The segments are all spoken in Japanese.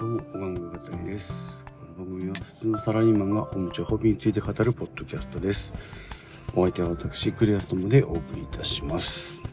どうも、おがんぐがたりです。この番組は普通のサラリーマンがおもちゃホビーについて語るポッドキャストです。お相手は私、クリアストムでお送りいたします。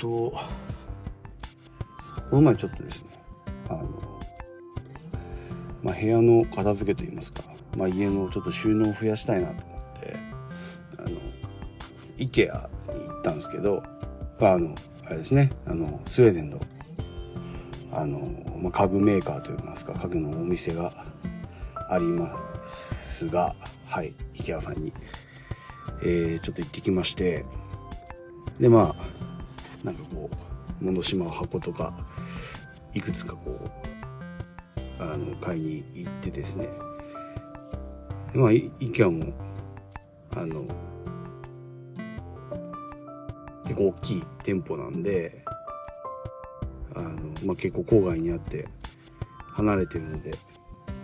と、この前ちょっとですね、あの、まあ、部屋の片付けといいますか、まあ、家のちょっと収納を増やしたいなと思って、あの、IKEA に行ったんですけど、まあ、あの、あれですね、あの、スウェーデンの、あの、まあ、家具メーカーといいますか、家具のお店がありますが、はい、IKEA さんに、えーちょっと行ってきまして、で、まあ、なんかこう、物しまう箱とか、いくつかこう、あの、買いに行ってですね、まあ、い IKEA も、あの、結構大きい店舗なんで、あの、まあ、結構郊外にあって、離れてるので、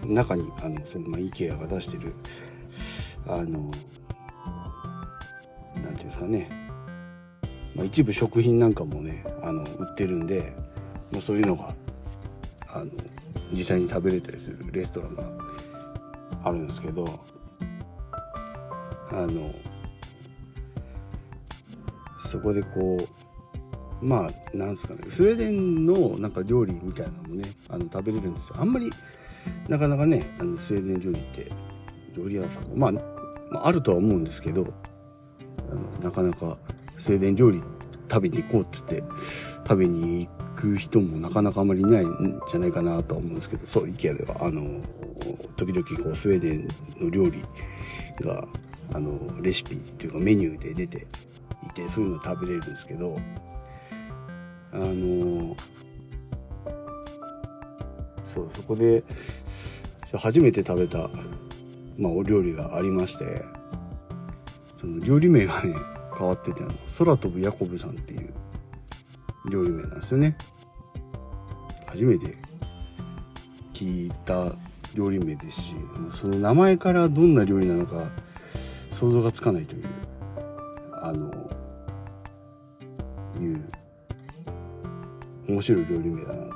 中に、あの、その、まあ、IKEA が出してる、あの、なんていうんですかね、まあ、一部食品なんかもね、あの、売ってるんで、まあ、そういうのが、あの、実際に食べれたりするレストランがあるんですけど、あの、そこでこう、まあ、なんですかね、スウェーデンのなんか料理みたいなのもね、あの、食べれるんですよ。あんまり、なかなかね、あのスウェーデン料理って、料理屋さんも、まあ、まあ、あるとは思うんですけど、あのなかなかスウェーデン料理食べに行こうっつって食べに行く人もなかなかあまりいないんじゃないかなとは思うんですけどそう IKEA では。あの時々こうスウェーデンの料理があのレシピというかメニューで出ていてそういうの食べれるんですけどあのそうそこで初めて食べた、まあ、お料理がありましてその料理名がね変わってて空飛ぶヤコブさんっていう料理名なんですよね。初めて聞いた料理名ですしその名前からどんな料理なのか想像がつかないというあのいう面白い料理名だなと思っ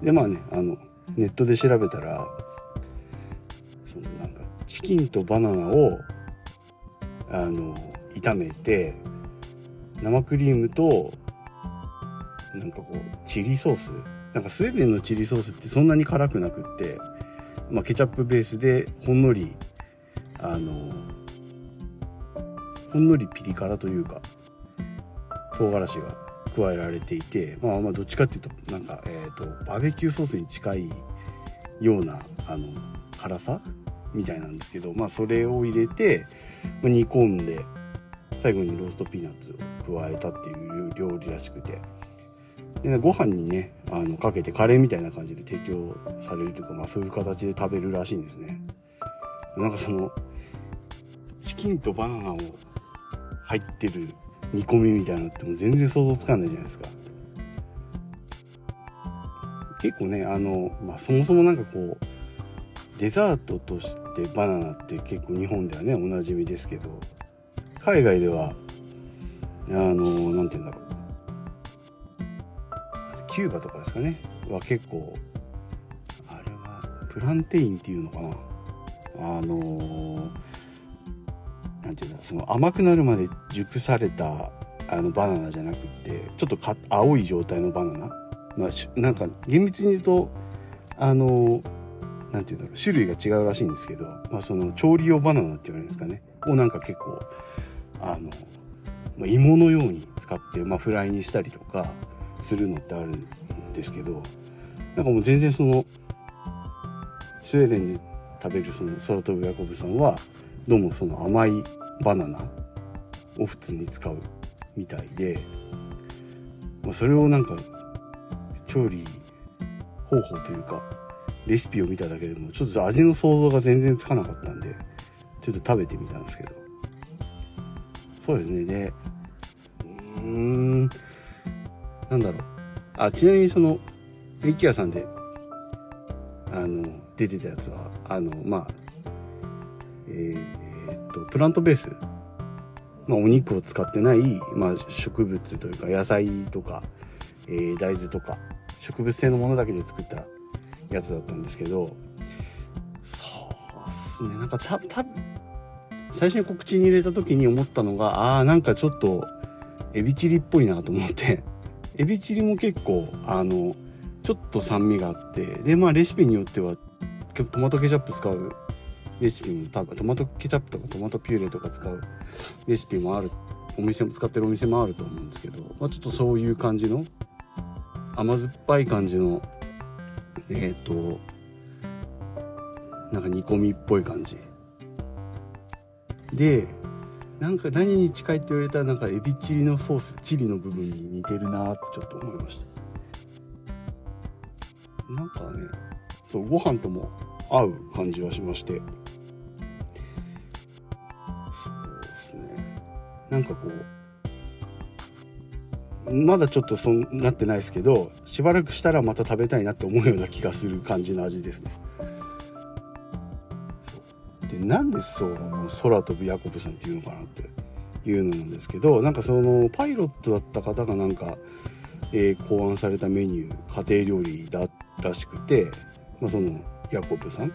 て。でまあねあのネットで調べたらそのなんかチキンとバナナをあの炒めて生クリームとなんかこうチリソース。なんかスウェーデンのチリソースってそんなに辛くなくって、まあ、ケチャップベースでほんのりあのほんのりピリ辛というか唐辛子が加えられていてまあまあどっちかっていうとなんか、えー、とバーベキューソースに近いようなあの辛さみたいなんですけどまあそれを入れて煮込んで最後にローストピーナッツを加えたっていう料理らしくて。でご飯にねあのかけてカレーみたいな感じで提供されるというか、まあ、そういう形で食べるらしいんですね。なんかそのチキンとバナナを入ってる煮込みみたいなのってもう全然想像つかないじゃないですか。結構ねあの、まあ、そもそもなんかこうデザートとしてバナナって結構日本ではねおなじみですけど。海外ではあのなんて言うんだろう。キューバとかですかね。は結構あれはプランテインっていうのかな。あのなんていうんだその甘くなるまで熟されたあのバナナじゃなくってちょっとか青い状態のバナナ、まあ、なんか厳密に言うとあのなんていうんだろう。種類が違うらしいんですけど、まあ、その調理用バナナって言われるんですかね。をなんか結構あの、ま、芋のように使って、まあ、フライにしたりとかするのってあるんですけどなんかもう全然そのスウェーデンで食べるその空飛ぶヤコブさんはどうもその甘いバナナを普通に使うみたいで、まあ、それをなんか調理方法というかレシピを見ただけでもちょっと味の想像が全然つかなかったんでちょっと食べてみたんですけど。そうですね。でうーんなんだろう。あちなみにそのイケアさんであの出てたやつはあのまあえー、っとプラントベース、まあ、お肉を使ってない、まあ、植物というか野菜とか、えー、大豆とか植物性のものだけで作ったやつだったんですけど。そうっすね。なんかた多分最初に告知に入れた時に思ったのがああなんかちょっとエビチリっぽいなと思って。エビチリも結構あのちょっと酸味があって。でまあレシピによってはトマトケチャップ使う。レシピも多分トマトケチャップとかトマトピューレとか使う。レシピもある。お店も使ってるお店もあると思うんですけど、まあ、ちょっとそういう感じの甘酸っぱい感じのえっ、ー、となんか煮込みっぽい感じ。でなんか何に近いって言われたらなんかエビチリのソースチリの部分に似てるなってちょっと思いました。なんかねそうご飯とも合う感じはしまして。そうですね。なんかこうまだちょっとそんなってないですけどしばらくしたらまた食べたいなって思うような気がする感じの味ですね。でなんでそう空飛ぶヤコブさんっていうのかなっていうのなんですけどなんかそのパイロットだった方がなんか、えー、考案されたメニュー家庭料理だらしくて、まあ、そのヤコブさん。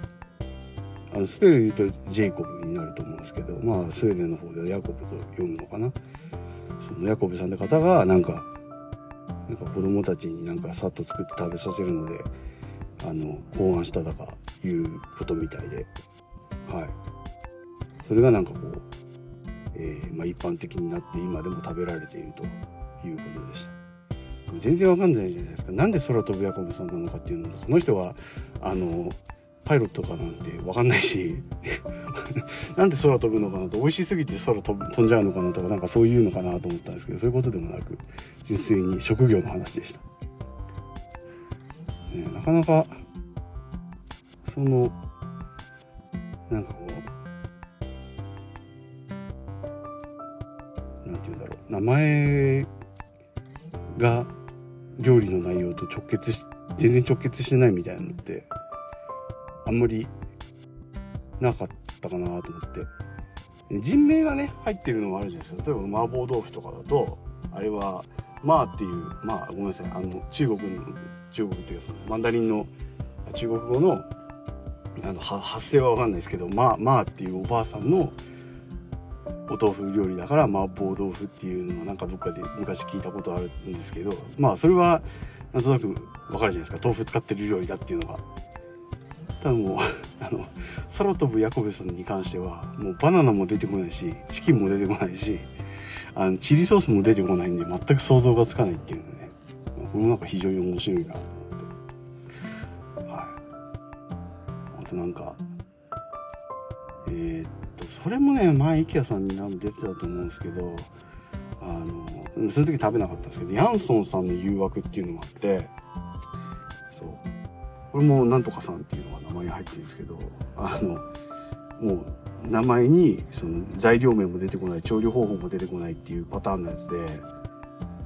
あのスペル言うとジェイコブになると思うんですけどまあスウェーデンの方ではヤコブと読むのかな。そのヤコブさんって方がなんかなんか子供たちになんかさっと作って食べさせるのであの考案しただかいうことみたいで。はい。それがなんかこう、えー、まあ、一般的になって今でも食べられているということでした。全然わかんないじゃないですか。なんで空飛ぶヤコブさんなのかっていうのとその人はあのパイロットかなんて分かんないし なんで空飛ぶのかなと。美味しすぎて空飛飛んじゃうのかなとかなんかそういうのかなと思ったんですけどそういうことでもなく純粋に職業の話でした、ね、なかなかそのなんかこうなんて言うんだろう。名前が料理の内容と直結し全然直結してないみたいなのってあんまりなかったかなと思って。人名がね入ってるのもあるじゃないですか。例えば麻婆豆腐とかだとあれはまあっていうまあごめんなさい。あの中国の中国っていうかそのマンダリンの中国語のあの発声は分かんないですけどまあまあっていうおばあさんのお豆腐料理だから麻婆豆腐っていうのはなんかどっかで昔聞いたことあるんですけどまあそれはなんとなく分かるじゃないですか。豆腐使ってる料理だっていうのが。ただもう あの空飛ぶヤコブさんに関してはもうバナナも出てこないしチキンも出てこないしあのチリソースも出てこないんで全く想像がつかないっていうのね。このなんか非常に面白いな。とあとなんかえー、っとそれもね前 IKEA さんに何出てたと思うんですけどあのその時食べなかったんですけどヤンソンさんの誘惑っていうのもあってそう。これもなんとかさんっていうのが名前に入ってるんですけどあのもう名前にその材料名も出てこない調理方法も出てこないっていうパターンのやつで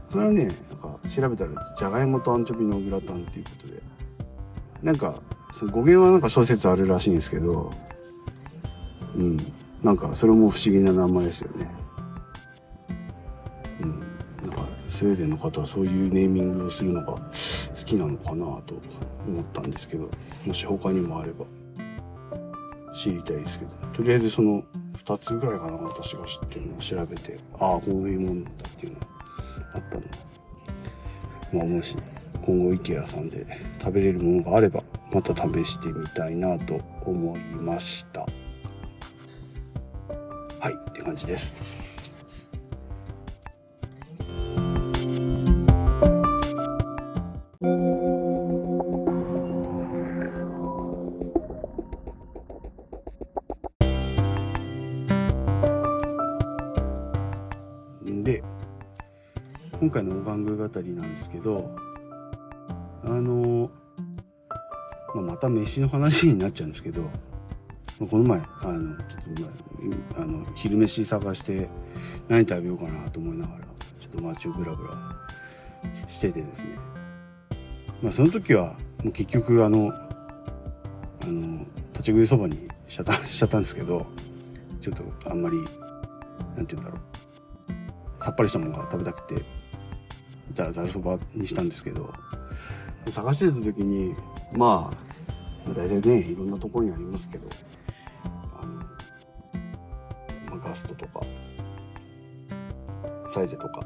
それはねなんか調べたらじゃがいもとアンチョビのグラタンっていうことでなんかその語源はなんか諸説あるらしいんですけどうん。なんかそれも不思議な名前ですよね。うん。なんかスウェーデンの方はそういうネーミングをするのが好きなのかなと思ったんですけどもし他にもあれば知りたいですけど。とりあえずその2つぐらいかな私が知ってるのを調べてああこういうもんだっていうのがあったの。まあもし今後 IKEA さんで食べれるものがあればまた試してみたいなと思いました。はいって感じです。今回のお番組語りなんですけどた飯の話になっちゃうんですけどこの前あのちょっとあの昼飯探して何食べようかなと思いながらちょっと街をブラブラしててですね。まあその時はもう結局あのあの立ち食いそばにしちゃった しちゃったんですけどちょっとあんまりなんて言うんだろう。さっぱりしたものが食べたくてざざるそばにしたんですけど探してた時にまあ大体ねいろんなところにありますけどあの、まあ、ガストとかサイゼとか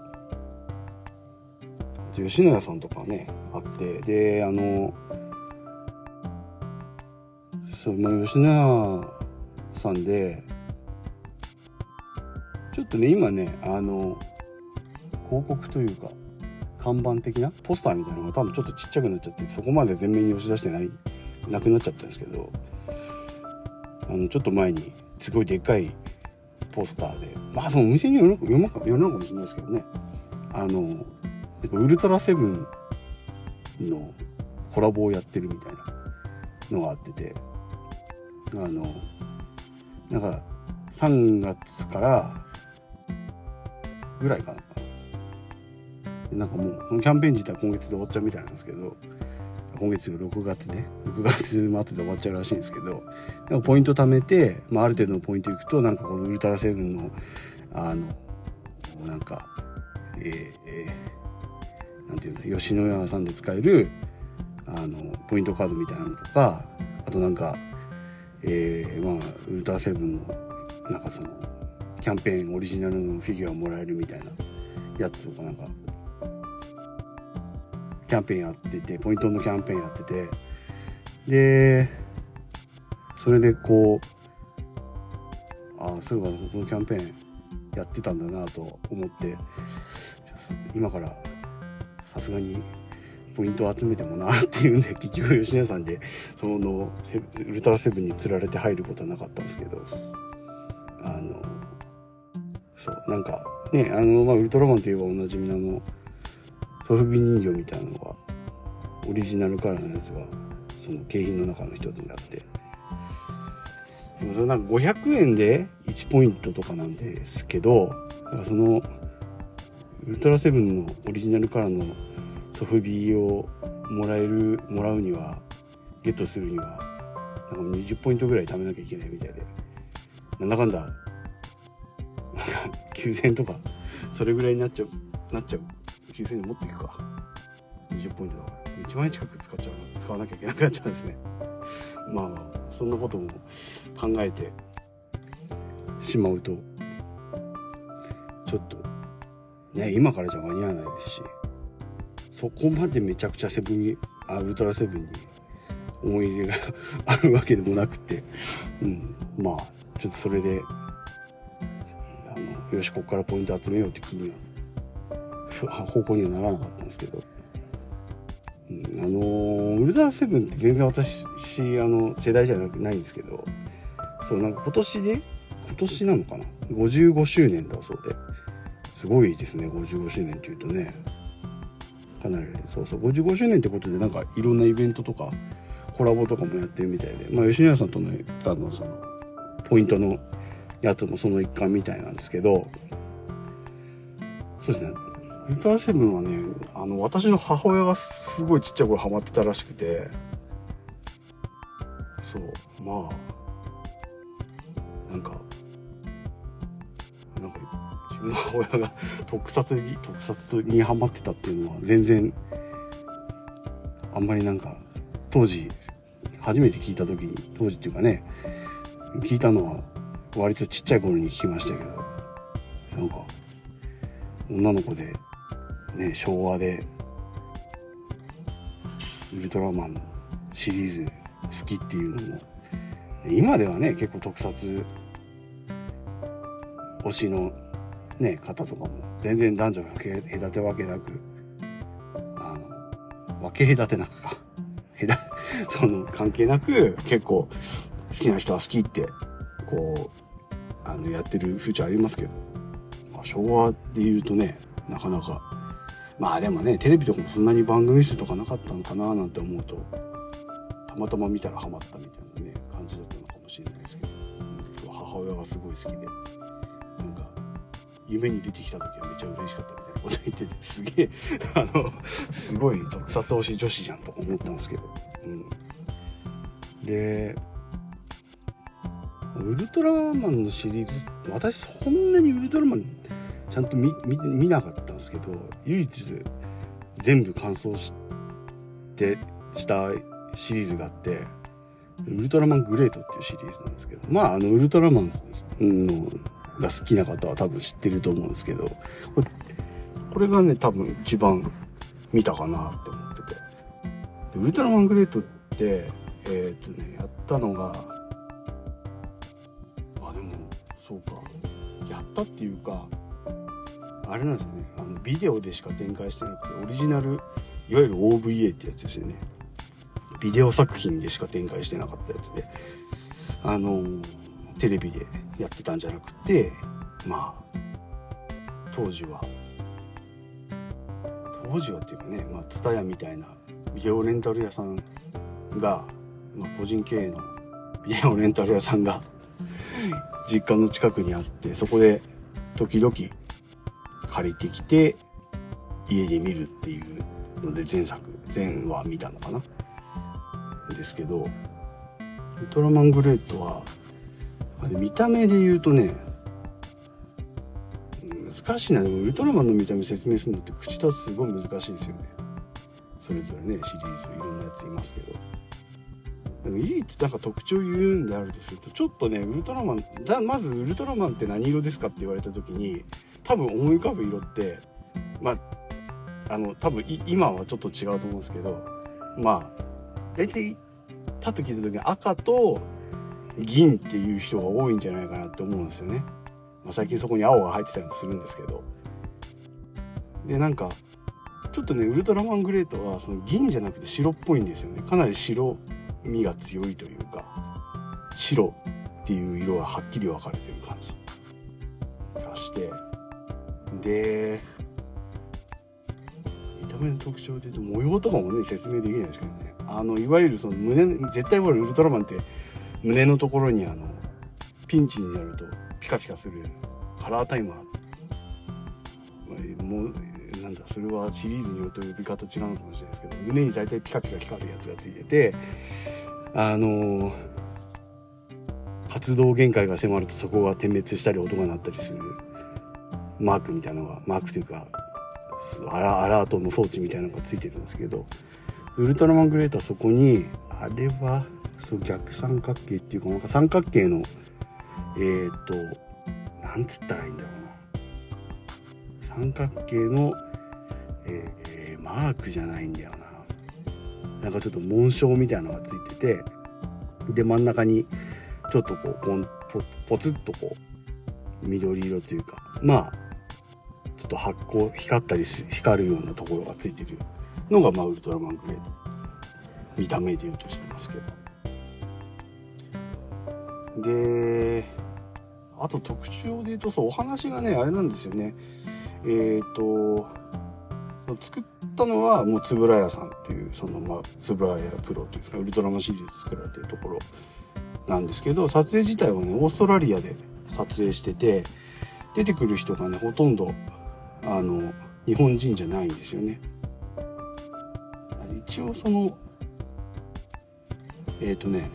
あと吉野家さんとかねあってであのそう、まあ、吉野家さんでちょっとね今ねあの広告というか看板的なポスターみたいなのが多分ちょっとちっちゃくなっちゃってそこまで前面に押し出してないなくなっちゃったんですけどあのちょっと前にすごいでっかいポスターでまあそのお店によるよるかよるのかもしれないですけどね。あのウルトラセブンのコラボをやってるみたいなのがあっててあのなんか3月からぐらいかな。なんかもうこのキャンペーン自体今月で終わっちゃうみたいなんですけど今月6月ね。6月末で終わっちゃうらしいんですけどなんかポイント貯めて、まあ、ある程度のポイントいくとなんかこのウルトラセブンのあのなんかえー、えー、なんていうの吉野家さんで使えるあのポイントカードみたいなのとかあとなんかえー、まあウルトラセブンのなんかそのキャンペーンオリジナルのフィギュアもらえるみたいなやつとかなんかキャンペーンやっててポイントのキャンペーンやってて。でそれでこうああそういえばこのキャンペーンやってたんだなと思って今からさすがにポイントを集めてもなっていうんで 結局吉野さんでそのウルトラセブンにつられて入ることはなかったんですけどあのそうなんかねあの、まあ、ウルトラマンといえばおなじみののソフビ人形みたいなのがオリジナルカラーのやつがその景品の中の一つになって。でもそれなんか500円で1ポイントとかなんですけどなんかそのウルトラセブンのオリジナルカラーのソフビをもらえるもらうにはゲットするにはなんか20ポイントぐらい貯めなきゃいけないみたいで。なんだかんだなんか9000円とかそれぐらいになっちゃうなっちゃう。9000円持っていくか。20ポイントだから。1万円近く使っちゃう。使わなきゃいけなくなっちゃうんですね。まあまあそんなことも考えてしまうとちょっとね今からじゃ間に合わないですしそこまでめちゃくちゃセブンにあウルトラセブンに思い入れがあるわけでもなくて、うん、まあちょっとそれであのよしここからポイント集めようって気には方向にはならなかったんですけど、うん、あのウルトラセブンって全然私あの世代じゃなくないんですけどそうなんか今年で今年なのかな？55周年だそうで。すごいですね55周年っていうとね。かなりそうそう55周年ってことでなんかいろんなイベントとかコラボとかもやってるみたいで。まあ吉野家さんとのあのそのポイントのやつもその一環みたいなんですけど。そうですね。ウルトラセブンはねあの私の母親がすごいちっちゃい頃ハマってたらしくて。そう。まあ。なんかなんか自分の母親が特撮に特撮にハマってたっていうのは全然あんまりなんか当時初めて聞いた時に当時っていうかね聞いたのは割とちっちゃい頃に聞きましたけど。なんか女の子でね、昭和で、ウルトラマンシリーズ好きっていうのも、今ではね、結構特撮推しのね、方とかも全然男女分け隔てわけなく、あの、分け隔てなくか、その関係なく結構好きな人は好きって、こう、あの、やってる風潮ありますけど、まあ、昭和で言うとね、なかなかまあでもねテレビとかもそんなに番組数とかなかったのかななんて思うとたまたま見たらハマったみたいなね感じだったのかもしれないですけど母親がすごい好きでなんか夢に出てきた時はめちゃ嬉しかったみたいなこと言っててすげえ あのすごい特撮推し女子じゃんとか思ったんですけど、うん、でウルトラマンのシリーズ私そんなにウルトラマンちゃんと見見なかったんですけど唯一全部完走してしたシリーズがあってウルトラマングレートっていうシリーズなんですけどまああのウルトラマンのが好きな方は多分知ってると思うんですけどこれこれがね多分一番見たかなって思ってて。ウルトラマングレートってえっ、ー、とねやったのがあでもそうか。やったっていうかあれなんですよね。あのビデオでしか展開してなくてオリジナルいわゆる OVA ってやつですよね。ビデオ作品でしか展開してなかったやつで。あのテレビでやってたんじゃなくてまあ当時は。当時はっていうかねまあ TSUTAYA みたいなビデオレンタル屋さんが、まあ、個人経営のビデオレンタル屋さんが実家の近くにあってそこで時々借りてきて家で見るっていうので前作前話見たのかな。ですけどウルトラマングレートは見た目で言うとね難しいな。でもウルトラマンの見た目説明するのって口立つすごい難しいですよね。それぞれねシリーズいろんなやついますけど。でも唯一なんか特徴を言うんであるとするとちょっとねウルトラマンだまずウルトラマンって何色ですかって言われた時に多分思い浮かぶ色ってまああの多分今はちょっと違うと思うんですけどまあ大体パッと聞いた時に赤と銀っていう人が多いんじゃないかなって思うんですよね。まあ、最近そこに青が入ってたりもするんですけど。でなんかちょっとねウルトラマングレートはその銀じゃなくて白っぽいんですよね。かなり白みが強いというか白っていう色がはっきり分かれてる感じがしてで。見た目の特徴で言うと模様とかもね説明できないですけどね。あのいわゆるその胸絶対ほらウルトラマンって胸のところにあのピンチになるとピカピカするカラータイマー。もうなんだそれはシリーズによって呼び方違うのかもしれないですけど胸に大体ピカピカ光るやつがついててあの活動限界が迫るとそこが点滅したり音が鳴ったりする。マークみたいなのがマークというかアラアラートの装置みたいなのがついてるんですけどウルトラマングレートはそこにあれはそう逆三角形っていうかなんか三角形のえっ、ー、となんつったらいいんだろうな。三角形の、えー、マークじゃないんだよな。なんかちょっと紋章みたいなのがついててで真ん中にちょっとこうポポツッとこう緑色というかまあちょっと発光光ったり光るようなところがついてるのが、まあ、ウルトラマングレード見た目で言うとしますけど。であと特徴で言うとそうお話がねあれなんですよね。えっ、ー、と作ったのはもう円谷さんっていうそのまあ円谷プロっていうかウルトラマンシリーズ作られてるところなんですけど撮影自体はねオーストラリアで撮影してて出てくる人がねほとんどあの日本人じゃないんですよね。一応そのえっ、ー、とね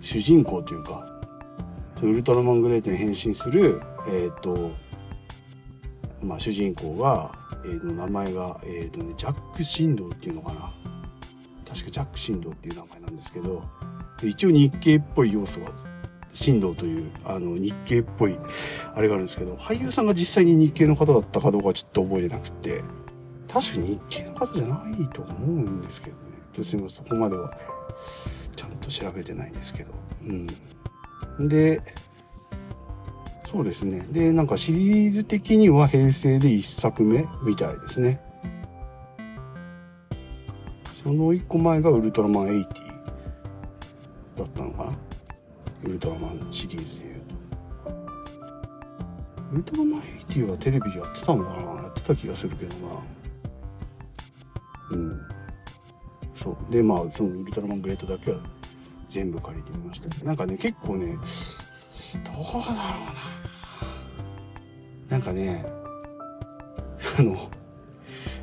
主人公というかウルトラマングレートに変身するえっ、ー、とまあ主人公が、えー、の名前が、えーとね、ジャック・シンドウっていうのかな確かジャック・シンドウっていう名前なんですけど一応日系っぽい要素が神道というあの日系っぽいあれがあるんですけど俳優さんが実際に日系の方だったかどうかちょっと覚えてなくて確かに日系の方じゃないと思うんですけどね。ちょっとすみませんそこまではちゃんと調べてないんですけど。うん。でそうですね。でなんかシリーズ的には平成で1作目みたいですね。その1個前がウルトラマン80ウルトラマンシリーズでいうと。ウルトラマン80はテレビでやってたのかな？やってた気がするけどな。うん。そう。でまあそのウルトラマングレートだけは全部借りてみました。なんかね結構ねどうだろうな。なんかね あの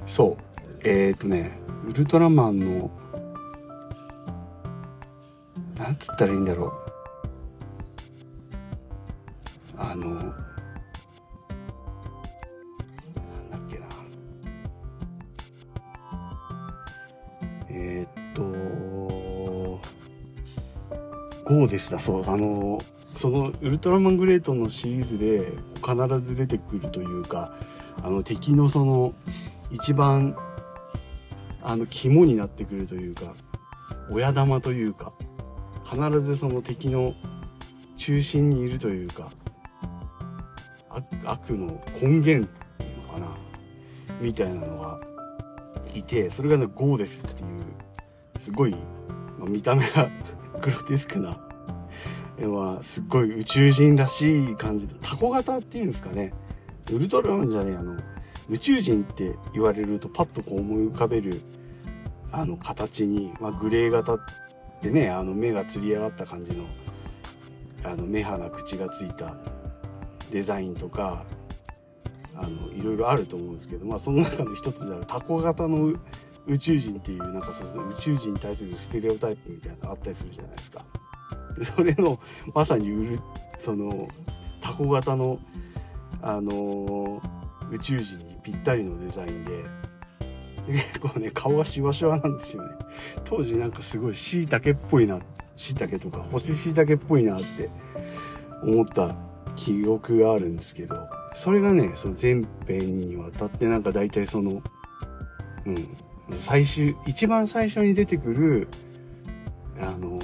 そう。えー、っとねウルトラマンのなんつったらいいんだろう。ゴーでした。そうあのそのウルトラマングレートのシリーズで必ず出てくるというかあの敵のその一番あの肝になってくるというか親玉というか必ずその敵の中心にいるというか悪の根源っていうのかなみたいなのがいてそれがねゴーですっていうすごい、まあ、見た目が グロテスクなはすっごい宇宙人らしい感じでタコ型っていうんですかねウルトラマンじゃねえあの宇宙人って言われるとパッとこう思い浮かべるあの形に、まあ、グレー型ってねあの目がつり上がった感じのあの目鼻口がついたデザインとかあのいろいろあると思うんですけど、まあ、その中の一つであるタコ型の宇宙人っていうなんかそう宇宙人に対するステレオタイプみたいなのあったりするじゃないですか。それのまさに売るそのタコ型の、あのー、宇宙人にぴったりのデザインで 結構ね顔がシワシワなんですよね。当時なんかすごいしいたけっぽいなしいたけとか干し椎茸っぽいなって思った記憶があるんですけどそれがねその全編にわたってなんか大体そのうん最終一番最初に出てくるあの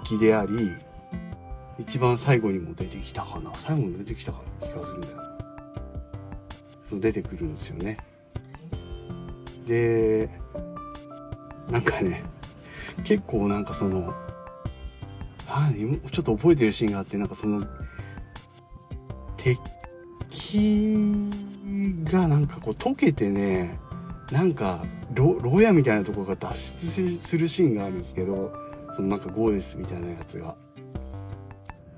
敵であり一番最後にも出てきたかな。最後に出てきたか気がするんだよ。そう出てくるんですよね。でなんかね結構なんかそのあちょっと覚えてるシーンがあってなんかその敵がなんかこう溶けてねなんか牢屋みたいなところが脱出するシーンがあるんですけどそのなんかゴーですみたいなやつが。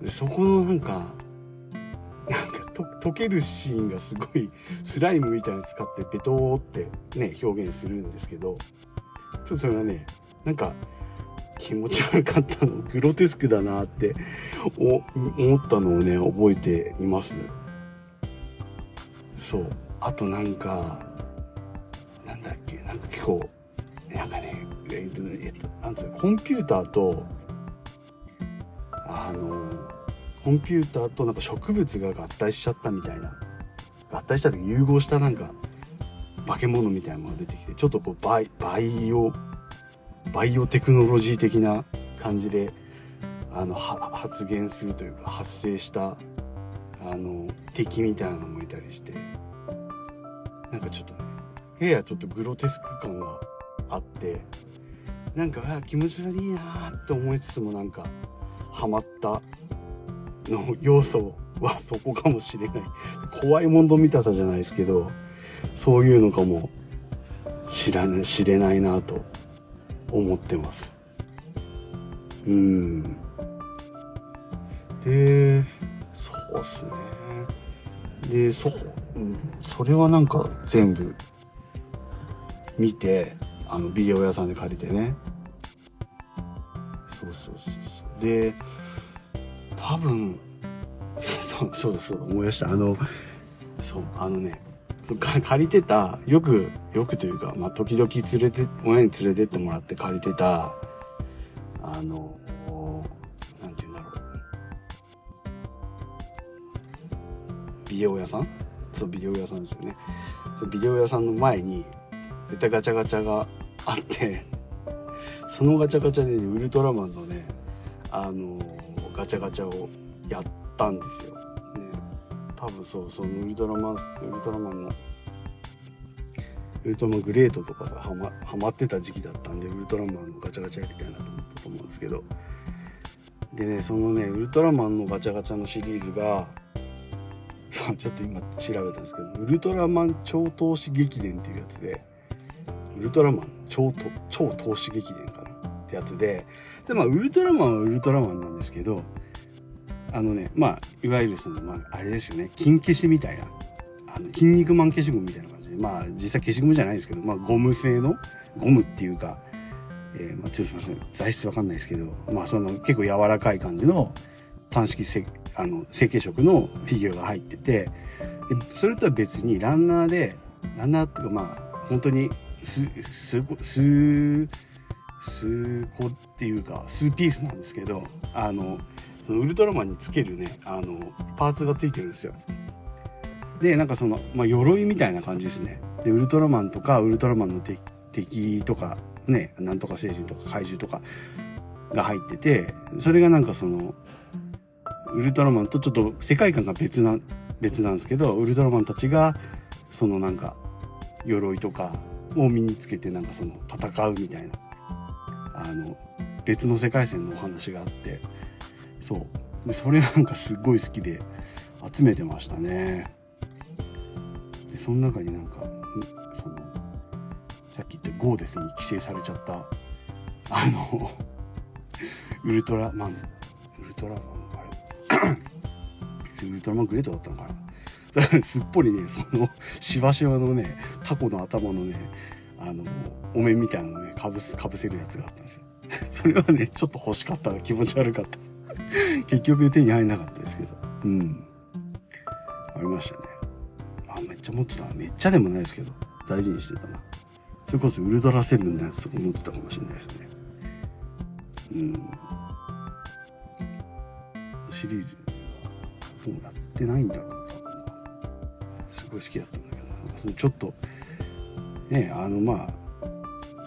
でそこのなんかなんかと溶けるシーンがすごいスライムみたいなの使ってベトーってね表現するんですけどちょっとそれがねなんか気持ち悪かったの。グロテスクだなって思ったのをね覚えています。そう。あとなんかなんだっけなんか結構えっと、なんつうコンピューターとあのコンピューターとなんか植物が合体しちゃったみたいな合体した時融合したなんか化け物みたいなものが出てきてちょっとこうバイバイオバイオテクノロジー的な感じであの発現するというか発生したあの敵みたいなのもいたりしてなんかちょっとねややちょっとグロテスク感があってなんかあ気持ち悪いなって思いつつもなんかハマったの要素はそこかもしれない。怖いもんど見たさじゃないですけどそういうのかも知らない知れないなと思ってます。うん。でそうっすね。でそ,、うん、それはなんか全部見てあのビデオ屋さんで借りてね。そうそうそうそう。で多分 そうそうだそうだ。思い出した。あのそうあのね借りてたよくよくというか、まあ、時々連れて親に連れてってもらって借りてたあのなんて言うんだろう。ビデオ屋さん？そうビデオ屋さんですよね。そうビデオ屋さんの前に絶対ガチャガチャがあってそのガチャガチャで、ね、ウルトラマンのねあのガチャガチャをやったんですよ。ね、多分そうそのウルトラマンウルトラマンのウルトラマングレートとかがハマハマってた時期だったんでウルトラマンのガチャガチャやりたいなと思ったと思うんですけどでねそのねウルトラマンのガチャガチャのシリーズが ちょっと今調べたんですけどウルトラマン超投資劇伝っていうやつでウルトラマン超と超投資劇伝かなってやつででまあウルトラマンはウルトラマンなんですけどあのねまあいわゆるその、まあ、あれですよね金消しみたいなあの筋肉マン消しゴムみたいな感じでまあ実際消しゴムじゃないですけど、まあ、ゴム製のゴムっていうか、えーまあ、ちょっとすみません材質わかんないですけど、まあ、その結構柔らかい感じの単色せあの成型色のフィギュアが入っててでそれとは別にランナーでランナーっていうかまあ本当に数数数数個っていうか数ピースなんですけどあのそのウルトラマンにつけるねあのパーツがついてるんですよ。でなんかその、まあ、鎧みたいな感じですね。でウルトラマンとかウルトラマンの敵敵とかねなんとか星人とか怪獣とかが入っててそれがなんかそのウルトラマンとちょっと世界観が別な別なんですけどウルトラマンたちがそのなんか鎧とかを身につけてなんかその戦うみたいな。あの別の世界線のお話があって。そう。でそれなんかすっごい好きで集めてましたね。でその中になんかそのさっき言ったゴーデスに規制されちゃったあの ウルトラマンウルトラマン？あれ？ウルトラマングレートだったのかな？すっぽりねそのしわしわのねタコの頭のねあのお面みたいなのねかぶすかぶせるやつがあったんですよ。それはねちょっと欲しかったら気持ち悪かった。結局手に入んなかったですけど。うん。ありましたね。あめっちゃ持ってためっちゃでもないですけど。大事にしてたなそれこそウルトラセブンのやつとか持ってたかもしれないですね。うん。シリーズもうやってないんだろうな。すごい好きだったんだけどな。そのちょっとねあのまあ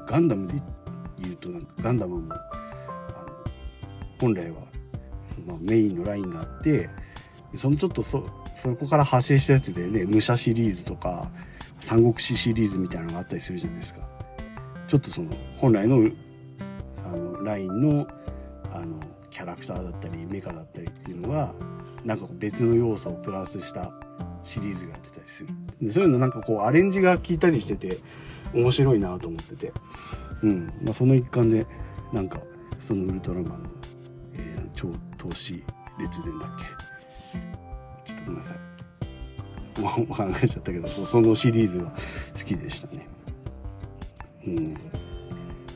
ガンダムで言うとなんかガンダムもあの本来は、まあ、メインのラインがあってそのちょっとそそこから派生したやつでね武者シリーズとか三国志シリーズみたいなのがあったりするじゃないですか。ちょっとその本来のあのラインのあのキャラクターだったりメカだったりっていうのがなんか別の要素をプラスしたシリーズがやってたりする。そういうのなんかこうアレンジが効いたりしてて面白いなと思ってて。うん。まあその一環でなんかそのウルトラマンの、えー、超投資列伝だっけ。ちょっとごめんなさい。お考えちゃったけどそそのシリーズは好きでしたね。うん。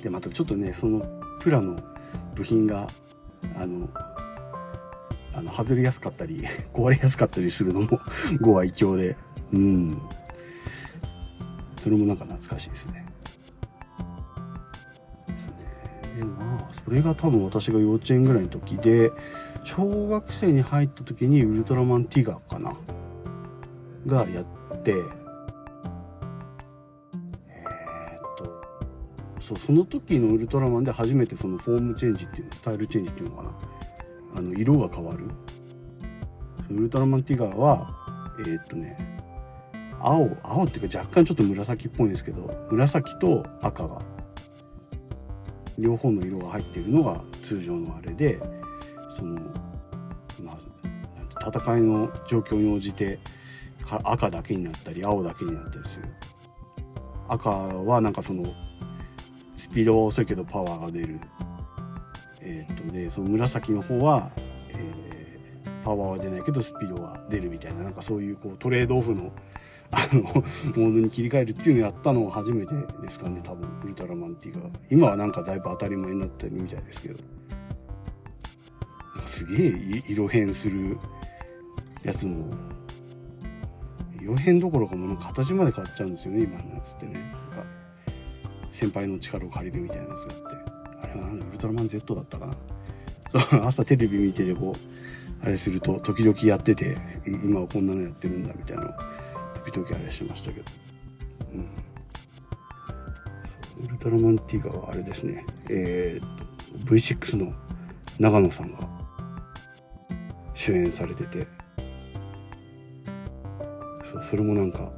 でまたちょっとねそのプラの部品があのあの外れやすかったり 壊れやすかったりするのも ご愛嬌で。うん。それもなんか懐かしいですね。ですね。でまあそれが多分私が幼稚園ぐらいの時で小学生に入った時にウルトラマンティガーかな。がやってえー、っとそうその時のウルトラマンで初めてそのフォームチェンジっていうのスタイルチェンジっていうのかな。あの色が変わる。ウルトラマンティガーはえー、っとね青青っていうか若干ちょっと紫っぽいんですけど紫と赤が両方の色が入っているのが通常のあれでその、まあ、戦いの状況に応じて赤だけになったり青だけになったりする。赤はなんかそのスピードは遅いけどパワーが出る。えー、っとでその紫の方は、えー、パワーは出ないけどスピードは出るみたいななんかそういうこうトレードオフの あのモードに切り替えるっていうのをやったのは初めてですかね多分ウルトラマンっていうか。今はなんかだいぶ当たり前になってるみたいですけど。すげえ色変するやつも色変どころかもう形まで変わっちゃうんですよね今のやつってね。先輩の力を借りるみたいなやつがあって。あれは。ウルトラマン Z だったかな。朝テレビ見ててこうあれすると時々やってて今はこんなのやってるんだみたいなの時々あれしましたけど、うん、ウルトラマンティガはあれですね。えー、と V6 の長野さんが主演されてて。そそれもなんか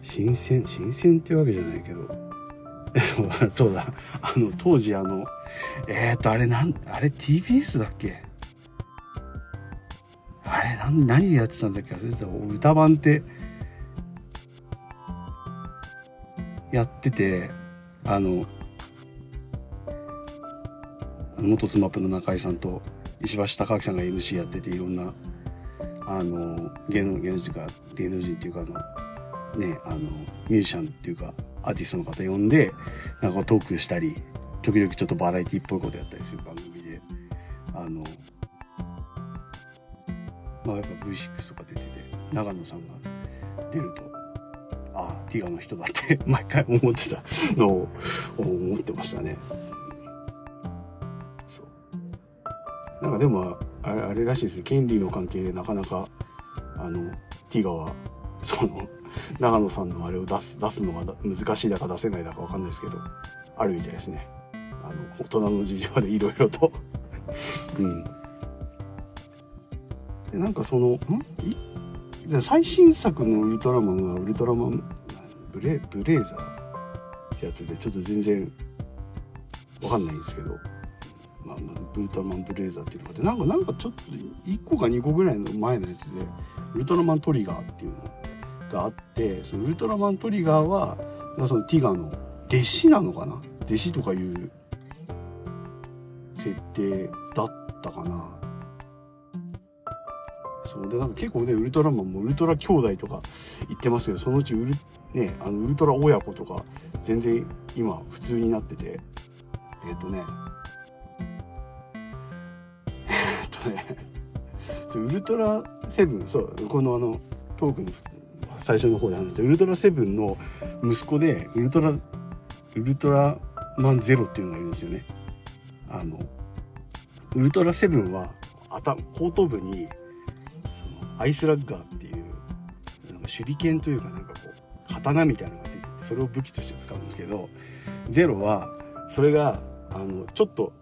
新鮮新鮮ってわけじゃないけど そうだ。そうだあの当時あのえー、っとあれなんあれ TBS だっけ？あれ何何やってたんだっけ忘れてた。うたばんってやっててあの元 SMAPの中居さんと石橋貴明さんが MC やってていろんなあの芸能芸能人か芸能人っていうかあのねあのミュージシャンっていうかアーティストの方呼んでなんかトークしたり時々ちょっとバラエティっぽいことやったりする番組で。あのまあやっぱ V6 とか出てて長野さんが出るとああティガの人だって 毎回思ってたのを思ってましたね。そう。なんかでもあれあれらしいですね。権利の関係でなかなかあのティガはその長野さんのあれを出す出すのが難しいだか出せないだかわかんないですけどあるみたいですね。あの大人の事情でいろいろと。うん。でなんかそのん？い？最新作のウルトラマンはウルトラマンブレブレーザーってやつでちょっと全然わかんないんですけど、まあ、まあ、ウルトラマンブレーザーっていうのがあってなんかなんかちょっと1個か2個ぐらいの前のやつでウルトラマントリガーっていうのをがあってそのウルトラマントリガーはそのティガの弟子なのかな？弟子とかいう設定だったかな。そうでなんか結構ねウルトラマンもウルトラ兄弟とか言ってますけどそのうちウル,、ね、あのウルトラ親子とか全然今普通になってて。えっ、ー、とね。えっとね。ウルトラセブンそうこのあのトークの最初の方で話したウルトラセブンの息子でウルトラウルトラマンゼロっていうのがいるんですよね。あのウルトラセブンは後頭部にそのアイスラッガーっていうなんか手裏剣というかなんかこう刀みたいなのがついててそれを武器として使うんですけどゼロはそれがあのちょっと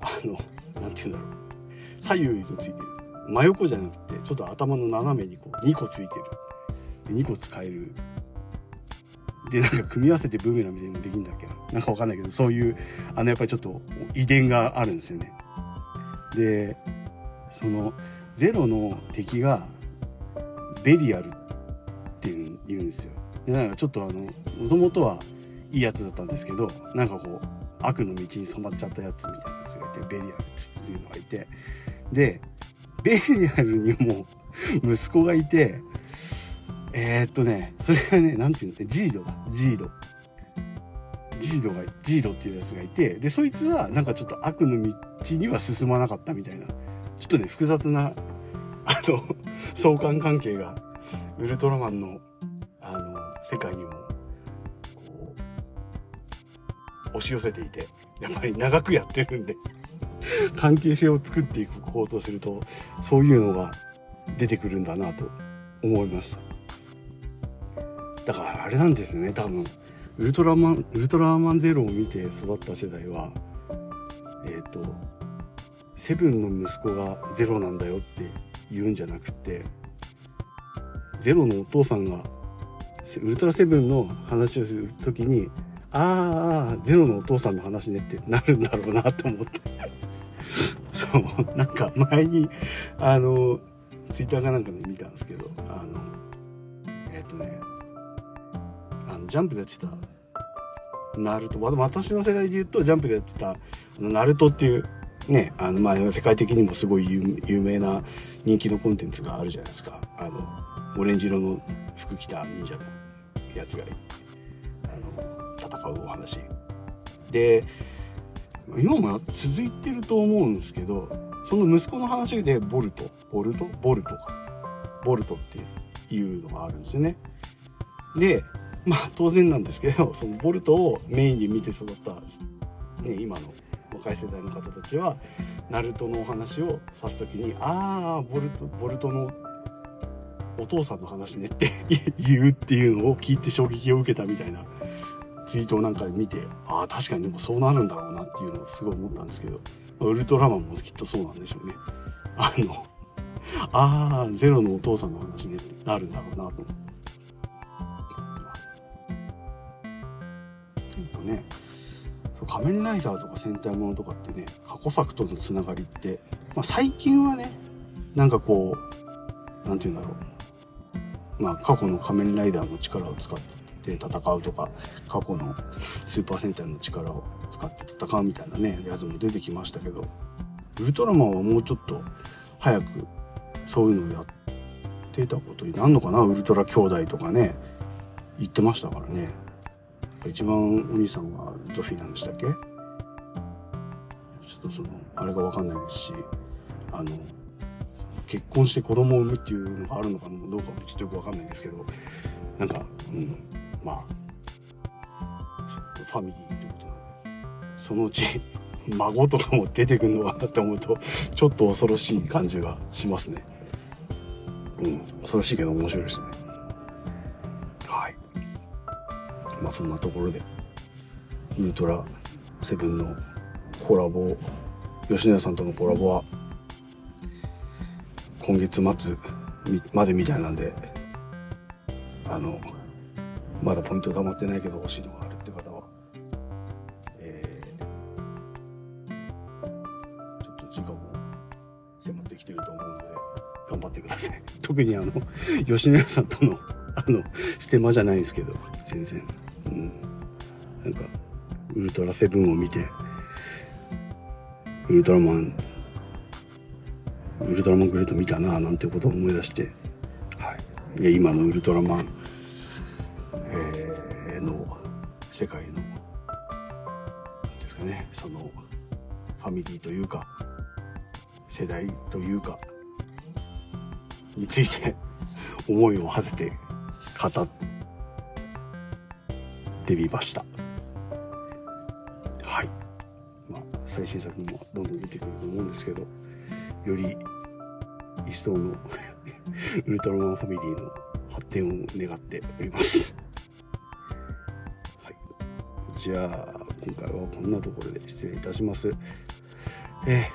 あの何て言うんだろう。左右についてる。真横じゃなくてちょっと頭の斜めにこう2個ついてる。2個使える。でなんか組み合わせてブーメランみたいにもできるんだっけな。なんかわかんないけどそういうあのやっぱりちょっと遺伝があるんですよね。でそのゼロの敵がベリアルっていう言うんですよ。でなんかちょっとあのもともとはいいやつだったんですけどなんかこう悪の道に染まっちゃったやつみたいなやつがいてベリアルっていうのがいて。でベリアルにも息子がいてえー、っとね、それがね、なんていうのジードだ。ジード。ジードが、ジードっていうやつがいて、で、そいつはなんかちょっと悪の道には進まなかったみたいな、ちょっとね、複雑な、あの、相関関係が、ウルトラマンの、あの、世界にも、こう、押し寄せていて、やっぱり長くやってるんで関係性を作っていくこうとすると、そういうのが出てくるんだなと思いました。だからあれなんですよね多分。ウルトラマンウルトラマンゼロを見て育った世代はえっ、ー、とセブンの息子がゼロなんだよって言うんじゃなくてゼロのお父さんがウルトラセブンの話をする時にああゼロのお父さんの話ねってなるんだろうなと思って。そうなんか前にあのツイッターかなんかで見たんですけどあのえっ、ー、とねジャンプでやってた。ナルト。私の世代で言うとジャンプでやってたナルトっていうねあのまあ世界的にもすごい有名な人気のコンテンツがあるじゃないですか。あのオレンジ色の服着た忍者のやつがあの戦うお話。で今も続いてると思うんですけどその息子の話でボルト。ボルト？ボルトか。ボルトっていうのがあるんですよね。でまあ当然なんですけど そのボルトをメインに見て育った、ね、今の若い世代の方たちはナルトのお話を指す時に「ああボルトボルトのお父さんの話ね」って 言うっていうのを聞いて衝撃を受けたみたいなツイートをなんかで見てああ確かにでもそうなるんだろうなっていうのをすごい思ったんですけどウルトラマンもきっとそうなんでしょうね。あのああゼロのお父さんの話ねってなるんだろうなと思って。ね仮面ライダーとか戦隊ものとかってね過去作とのつながりって、まあ、最近はねなんかこう何て言うんだろう。まあ過去の仮面ライダーの力を使って戦うとか過去のスーパー戦隊の力を使って戦うみたいなねやつも出てきましたけどウルトラマンはもうちょっと早くそういうのをやってたことになるのかなウルトラ兄弟とかね言ってましたからね。一番お兄さんはゾフィーなんでしたっけ？ちょっとそのあれが分かんないですしあの結婚して子供を産むっていうのがあるのかどうかもちょっとよく分かんないですけどなんか、うん、まあファミリーってことなんでそのうち 孫とかも出てくるのかなって思うとちょっと恐ろしい感じがしますね。うん恐ろしいけど面白いですね。まあそんなところでウルトラセブンのコラボ吉野家さんとのコラボは今月末までみたいなんであのまだポイント溜まってないけど欲しいのがあるって方はえー、ちょっと時間も迫ってきてると思うので頑張ってください。特にあの吉野家さんとのあのステマじゃないんですけど全然。うん。なんかウルトラセブンを見てウルトラマンウルトラマングレート見たななんてことを思い出して、はい、で今のウルトラマン、えー、の世界の何ですかねそのファミリーというか世代というかについて思いを馳せて語ってみました。はい。まあ、最新作もどんどん出てくると思うんですけど、より一層の ウルトラマンファミリーの発展を願っております。はい。じゃあ、今回はこんなところで失礼いたします。え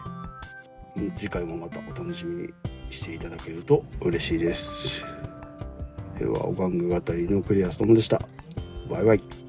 ー、次回もまたお楽しみにしていただけると嬉しいです。では、お玩具語りのクリアストムでした。バイバイ。